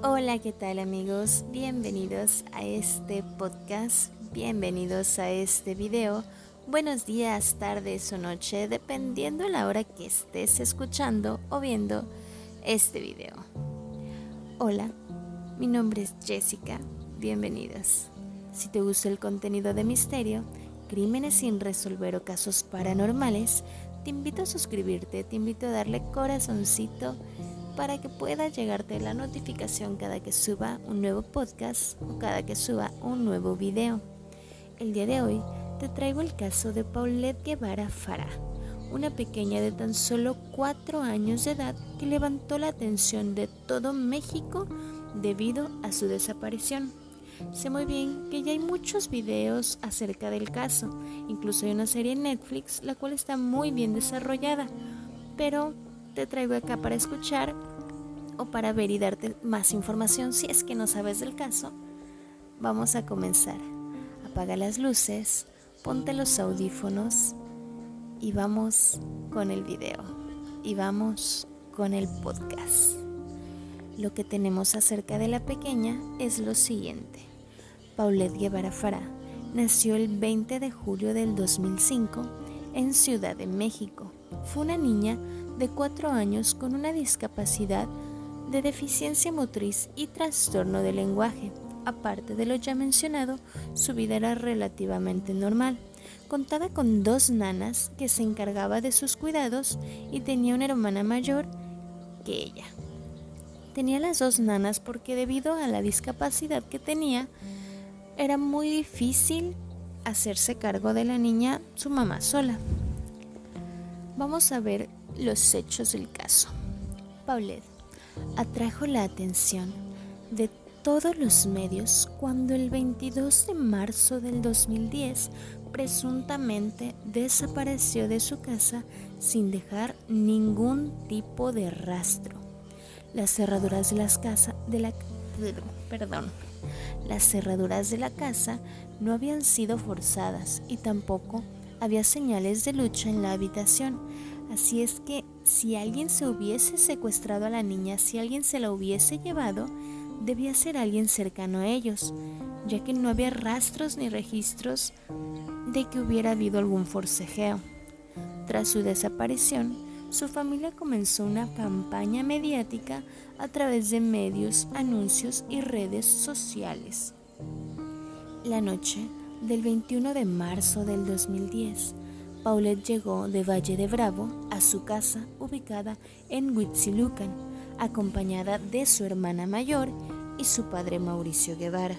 Hola, ¿qué tal amigos? Bienvenidos a este podcast, bienvenidos a este video. Buenos días, tardes o noche, dependiendo la hora que estés escuchando o viendo este video. Hola, mi nombre es Jessica, bienvenidos. Si te gusta el contenido de misterio, crímenes sin resolver o casos paranormales, te invito a suscribirte, te invito a darle corazoncito para que pueda llegarte la notificación cada que suba un nuevo podcast o cada que suba un nuevo video. El día de hoy te traigo el caso de Paulette Guevara Farah, una pequeña de tan solo 4 años de edad que levantó la atención de todo México debido a su desaparición. Sé muy bien que ya hay muchos videos acerca del caso, incluso hay una serie en Netflix la cual está muy bien desarrollada, pero te traigo acá para escuchar o para ver y darte más información si es que no sabes del caso. Vamos a comenzar. Apaga las luces, ponte los audífonos y vamos con el video. Y vamos con el podcast. Lo que tenemos acerca de la pequeña es lo siguiente. Paulette Guevara Farah nació el 20 de julio del 2005 en Ciudad de México. Fue una niña de 4 años con una discapacidad de deficiencia motriz y trastorno de lenguaje. Aparte de lo ya mencionado, su vida era relativamente normal. Contaba con dos nanas que se encargaba de sus cuidados y tenía una hermana mayor que ella. Tenía las dos nanas porque debido a la discapacidad que tenía, era muy difícil hacerse cargo de la niña su mamá sola. Vamos a ver los hechos del caso. Paulette atrajo la atención de todos los medios cuando el 22 de marzo del 2010 presuntamente desapareció de su casa sin dejar ningún tipo de rastro. Las cerraduras de las casas de la perdón, las cerraduras de la casa no habían sido forzadas y tampoco había señales de lucha en la habitación. Así es que si alguien se hubiese secuestrado a la niña, si alguien se la hubiese llevado, debía ser alguien cercano a ellos, ya que no había rastros ni registros de que hubiera habido algún forcejeo. Tras su desaparición, su familia comenzó una campaña mediática a través de medios, anuncios y redes sociales. La noche del 21 de marzo del 2010, Paulette llegó de Valle de Bravo a su casa ubicada en Huitzilucan, acompañada de su hermana mayor y su padre Mauricio Guevara.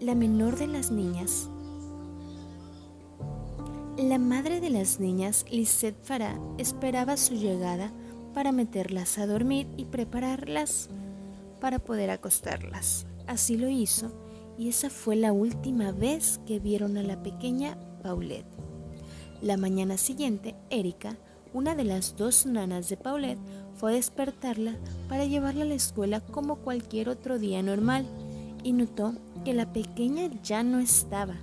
La menor de las niñas la madre de las niñas, Lisette Farah, esperaba su llegada para meterlas a dormir y prepararlas para poder acostarlas. Así lo hizo y esa fue la última vez que vieron a la pequeña Paulette. La mañana siguiente, Erika, una de las dos nanas de Paulette, fue a despertarla para llevarla a la escuela como cualquier otro día normal y notó que la pequeña ya no estaba.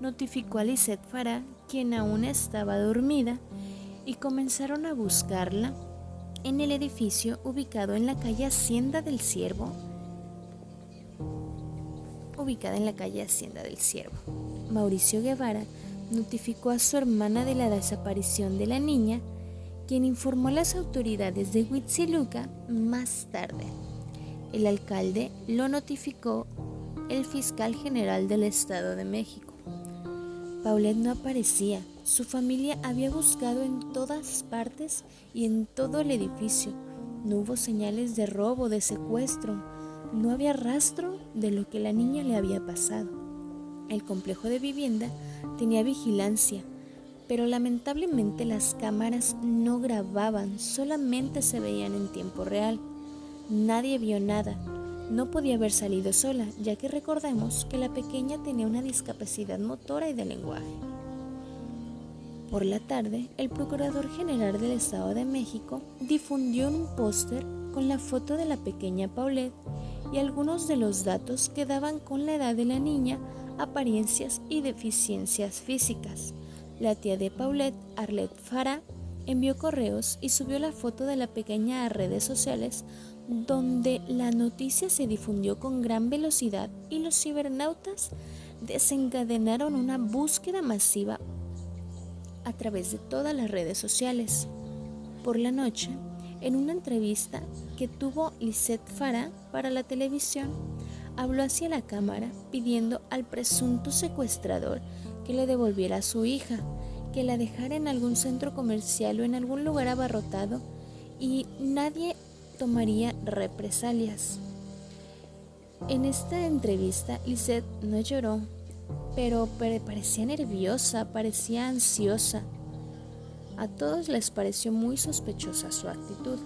Notificó a Lisette Farah quien aún estaba dormida, y comenzaron a buscarla en el edificio ubicado en la calle Hacienda del Ciervo, ubicada en la calle Hacienda del Ciervo. Mauricio Guevara notificó a su hermana de la desaparición de la niña, quien informó a las autoridades de Huitziluca más tarde. El alcalde lo notificó el fiscal general del Estado de México. Paulette no aparecía. Su familia había buscado en todas partes y en todo el edificio. No hubo señales de robo, de secuestro. No había rastro de lo que la niña le había pasado. El complejo de vivienda tenía vigilancia, pero lamentablemente las cámaras no grababan, solamente se veían en tiempo real. Nadie vio nada, no podía haber salido sola, ya que recordemos que la pequeña tenía una discapacidad motora y de lenguaje. Por la tarde, el Procurador General del Estado de México difundió un póster con la foto de la pequeña Paulette y algunos de los datos que daban con la edad de la niña, apariencias y deficiencias físicas. La tía de Paulette, Arlette Farah, envió correos y subió la foto de la pequeña a redes sociales donde la noticia se difundió con gran velocidad y los cibernautas desencadenaron una búsqueda masiva a través de todas las redes sociales. Por la noche, en una entrevista que tuvo Lisette Farah para la televisión, habló hacia la cámara pidiendo al presunto secuestrador que le devolviera a su hija, que la dejara en algún centro comercial o en algún lugar abarrotado y nadie tomaría represalias. En esta entrevista, Lisette no lloró, pero parecía nerviosa, parecía ansiosa. A todos les pareció muy sospechosa su actitud.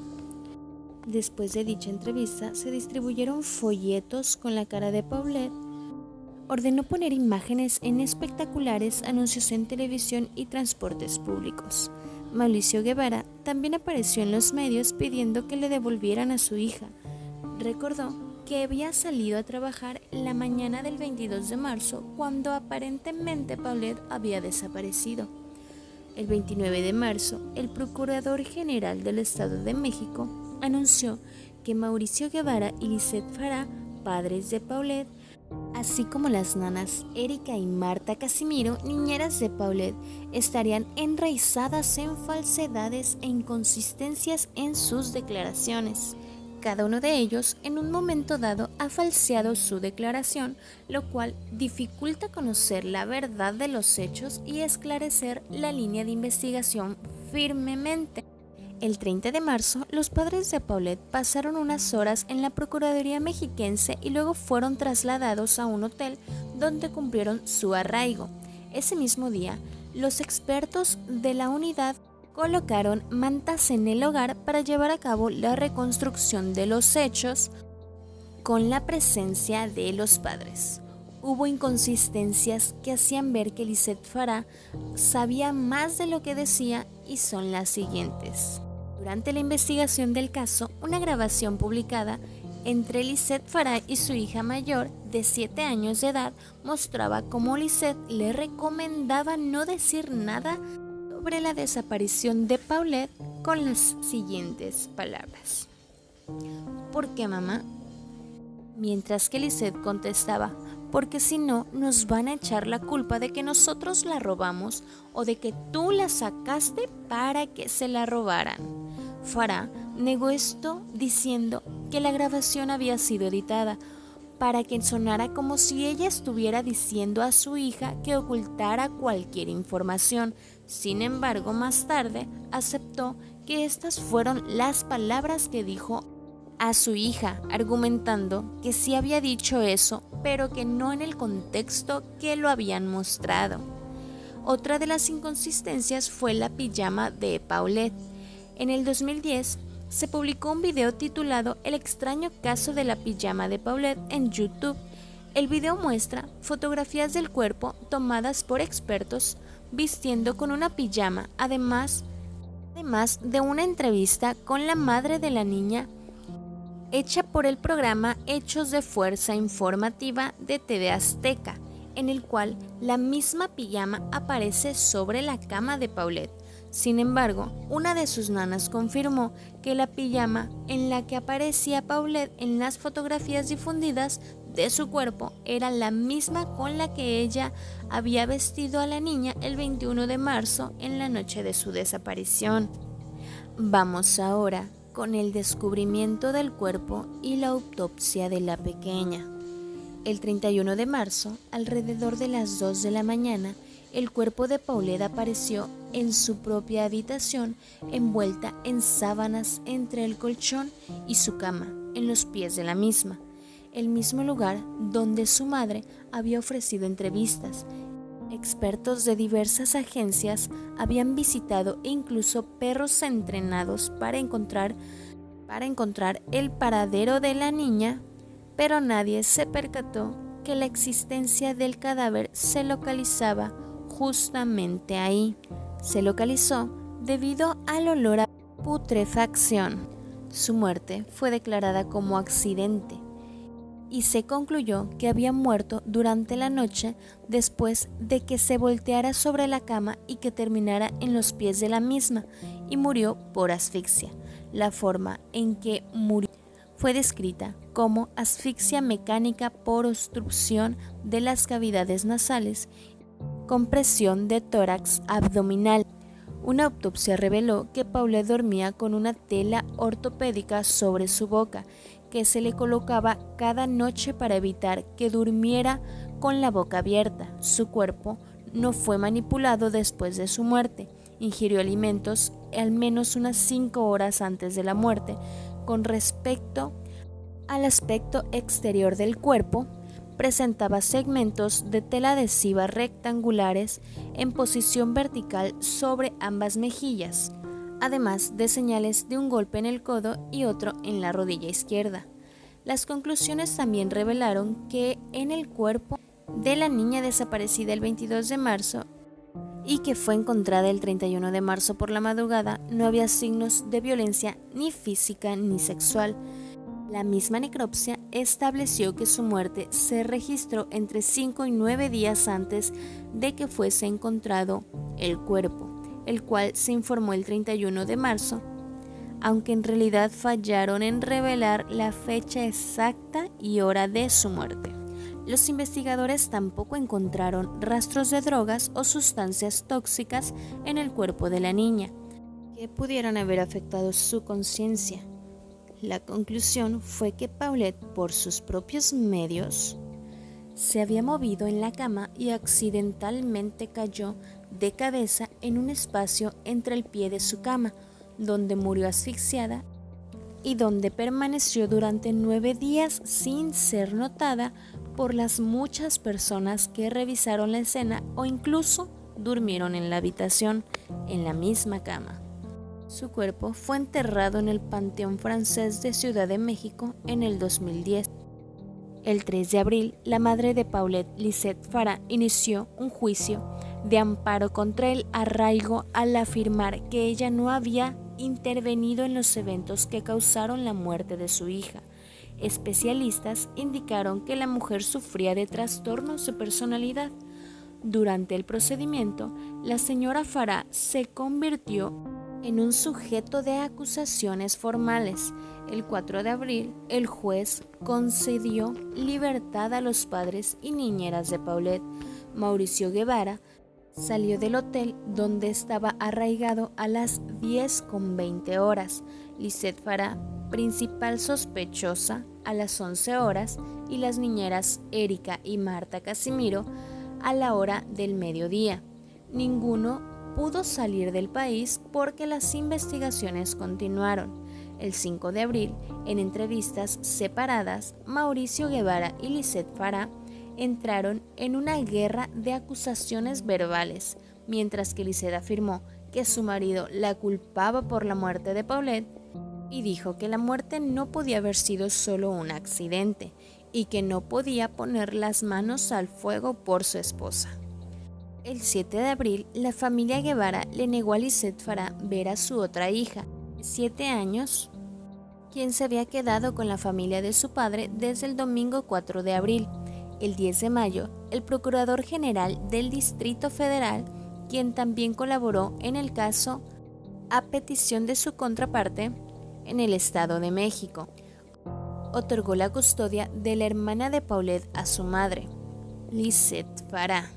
Después de dicha entrevista, se distribuyeron folletos con la cara de Paulette. Ordenó poner imágenes en espectaculares anuncios en televisión y transportes públicos. Mauricio Guevara también apareció en los medios pidiendo que le devolvieran a su hija. Recordó que había salido a trabajar la mañana del 22 de marzo cuando aparentemente Paulette había desaparecido. El 29 de marzo, el Procurador General del Estado de México anunció que Mauricio Guevara y Lisette Farah, padres de Paulette, así como las nanas Erika y Marta Casimiro, niñeras de Paulette, estarían enraizadas en falsedades e inconsistencias en sus declaraciones. Cada uno de ellos en un momento dado ha falseado su declaración, lo cual dificulta conocer la verdad de los hechos y esclarecer la línea de investigación firmemente. El 30 de marzo, los padres de Paulette pasaron unas horas en la Procuraduría mexiquense y luego fueron trasladados a un hotel donde cumplieron su arraigo. Ese mismo día, los expertos de la unidad colocaron mantas en el hogar para llevar a cabo la reconstrucción de los hechos con la presencia de los padres. Hubo inconsistencias que hacían ver que Lisette Farah sabía más de lo que decía y son las siguientes. Durante la investigación del caso, una grabación publicada entre Lisette Farah y su hija mayor, de 7 años de edad, mostraba cómo Lisette le recomendaba no decir nada sobre la desaparición de Paulette con las siguientes palabras. ¿Por qué, mamá? Mientras que Lisette contestaba, porque si no nos van a echar la culpa de que nosotros la robamos o de que tú la sacaste para que se la robaran. Farah negó esto diciendo que la grabación había sido editada para que sonara como si ella estuviera diciendo a su hija que ocultara cualquier información. Sin embargo, más tarde aceptó que estas fueron las palabras que dijo a su hija, argumentando que sí había dicho eso, pero que no en el contexto que lo habían mostrado. Otra de las inconsistencias fue la pijama de Paulette en el 2010 se publicó un video titulado El extraño caso de la pijama de Paulette en YouTube. El video muestra fotografías del cuerpo tomadas por expertos vistiendo con una pijama, además, de una entrevista con la madre de la niña hecha por el programa Hechos de Fuerza Informativa de TV Azteca, en el cual la misma pijama aparece sobre la cama de Paulette. Sin embargo, una de sus nanas confirmó que la pijama en la que aparecía Paulette en las fotografías difundidas de su cuerpo era la misma con la que ella había vestido a la niña el 21 de marzo en la noche de su desaparición. Vamos ahora con el descubrimiento del cuerpo y la autopsia de la pequeña. El 31 de marzo, alrededor de las 2 de la mañana, el cuerpo de Paulette apareció en su propia habitación, envuelta en sábanas entre el colchón y su cama, en los pies de la misma, el mismo lugar donde su madre había ofrecido entrevistas. Expertos de diversas agencias habían visitado e incluso perros entrenados para encontrar, para encontrar el paradero de la niña, pero nadie se percató que la existencia del cadáver se localizaba justamente ahí. Se localizó debido al olor a putrefacción. Su muerte fue declarada como accidente y se concluyó que había muerto durante la noche después de que se volteara sobre la cama y que terminara en los pies de la misma y murió por asfixia. La forma en que murió fue descrita como asfixia mecánica por obstrucción de las cavidades nasales, compresión de tórax abdominal. Una autopsia reveló que Paulette dormía con una tela ortopédica sobre su boca, que se le colocaba cada noche para evitar que durmiera con la boca abierta. Su cuerpo no fue manipulado después de su muerte. Ingirió alimentos al menos unas 5 horas antes de la muerte. Con respecto al aspecto exterior del cuerpo, presentaba segmentos de tela adhesiva rectangulares en posición vertical sobre ambas mejillas, además de señales de un golpe en el codo y otro en la rodilla izquierda. Las conclusiones también revelaron que en el cuerpo de la niña desaparecida el 22 de marzo y que fue encontrada el 31 de marzo por la madrugada no había signos de violencia ni física ni sexual, la misma necropsia estableció que su muerte se registró entre 5 y 9 días antes de que fuese encontrado el cuerpo, el cual se informó el 31 de marzo, aunque en realidad fallaron en revelar la fecha exacta y hora de su muerte. Los investigadores tampoco encontraron rastros de drogas o sustancias tóxicas en el cuerpo de la niña, que pudieran haber afectado su conciencia. La conclusión fue que Paulette, por sus propios medios, se había movido en la cama y accidentalmente cayó de cabeza en un espacio entre el pie de su cama, donde murió asfixiada y donde permaneció durante nueve días sin ser notada por las muchas personas que revisaron la escena o incluso durmieron en la habitación en la misma cama. Su cuerpo fue enterrado en el Panteón Francés de Ciudad de México en el 2010. El 3 de abril, la madre de Paulette, Lisette Farah, inició un juicio de amparo contra el arraigo al afirmar que ella no había intervenido en los eventos que causaron la muerte de su hija. Especialistas indicaron que la mujer sufría de trastornos de personalidad. Durante el procedimiento, la señora Farah se convirtió en un sujeto de acusaciones formales. El 4 de abril, el juez concedió libertad a los padres y niñeras de Paulette. Mauricio Guevara salió del hotel donde estaba arraigado a las 10 con 20 horas. Lisette Farah, principal sospechosa, a las 11 horas y las niñeras Erika y Marta Casimiro a la hora del mediodía. Ninguno pudo salir del país porque las investigaciones continuaron. El 5 de abril, en entrevistas separadas, Mauricio Guevara y Lisette Farah entraron en una guerra de acusaciones verbales, mientras que Lisette afirmó que su marido la culpaba por la muerte de Paulette y dijo que la muerte no podía haber sido solo un accidente y que no podía poner las manos al fuego por su esposa. El 7 de abril, la familia Guevara le negó a Lisette Farah ver a su otra hija, de 7 años, quien se había quedado con la familia de su padre desde el domingo 4 de abril. El 10 de mayo, el Procurador General del Distrito Federal, quien también colaboró en el caso a petición de su contraparte en el Estado de México, otorgó la custodia de la hermana de Paulette a su madre, Lisette Farah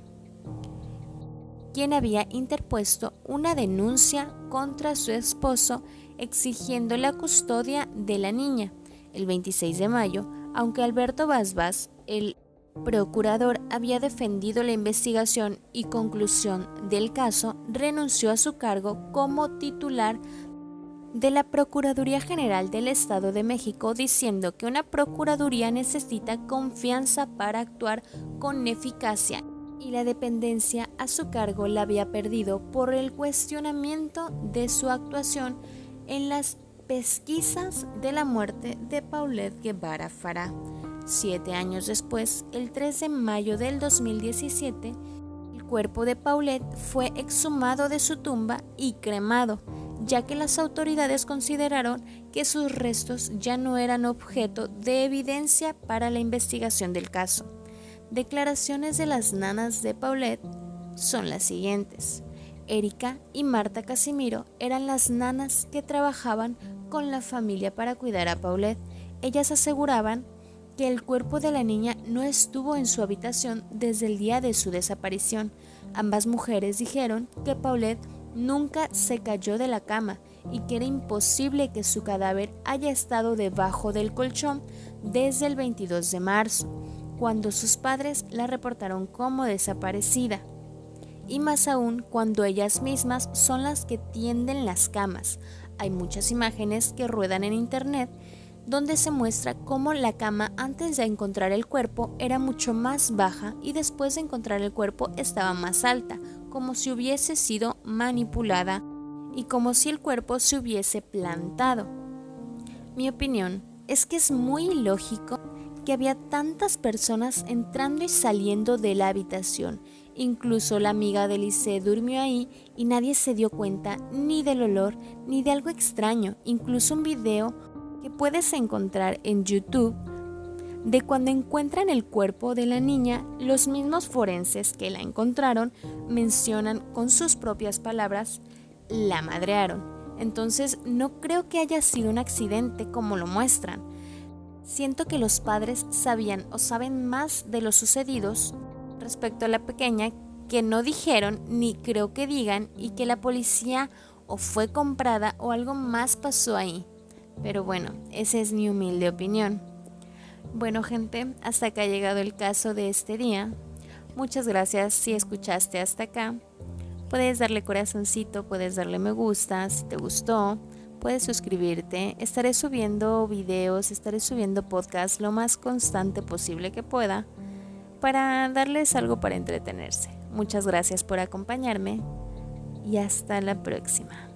quien había interpuesto una denuncia contra su esposo exigiendo la custodia de la niña. El 26 de mayo, aunque Alberto Basbas, el procurador, había defendido la investigación y conclusión del caso, renunció a su cargo como titular de la Procuraduría General del Estado de México diciendo que una Procuraduría necesita confianza para actuar con eficacia y la dependencia a su cargo la había perdido por el cuestionamiento de su actuación en las pesquisas de la muerte de Paulette Guevara Farah. Siete años después, el 3 de mayo del 2017, el cuerpo de Paulette fue exhumado de su tumba y cremado, ya que las autoridades consideraron que sus restos ya no eran objeto de evidencia para la investigación del caso. Declaraciones de las nanas de Paulette son las siguientes. Erika y Marta Casimiro eran las nanas que trabajaban con la familia para cuidar a Paulette. ellas aseguraban que el cuerpo de la niña no estuvo en su habitación desde el día de su desaparición. Ambas mujeres dijeron que Paulette nunca se cayó de la cama y que era imposible que su cadáver haya estado debajo del colchón desde el 22 de marzo, cuando sus padres la reportaron como desaparecida. Y más aún cuando ellas mismas son las que tienden las camas. Hay muchas imágenes que ruedan en internet donde se muestra cómo la cama antes de encontrar el cuerpo era mucho más baja y después de encontrar el cuerpo estaba más alta, como si hubiese sido manipulada y como si el cuerpo se hubiese plantado. Mi opinión es que es muy ilógico que había tantas personas entrando y saliendo de la habitación. Incluso la amiga de Lice durmió ahí y nadie se dio cuenta ni del olor ni de algo extraño. Incluso un video que puedes encontrar en YouTube de cuando encuentran el cuerpo de la niña, los mismos forenses que la encontraron mencionan con sus propias palabras, la madrearon. Entonces no creo que haya sido un accidente como lo muestran. Siento que los padres sabían o saben más de los sucedidos respecto a la pequeña que no dijeron ni creo que digan y que la policía o fue comprada o algo más pasó ahí. Pero bueno, esa es mi humilde opinión. Bueno gente, hasta acá ha llegado el caso de este día. Muchas gracias si escuchaste hasta acá. Puedes darle corazoncito, puedes darle me gusta si te gustó, puedes suscribirte. Estaré subiendo videos, estaré subiendo podcasts lo más constante posible que pueda para darles algo para entretenerse. Muchas gracias por acompañarme y hasta la próxima.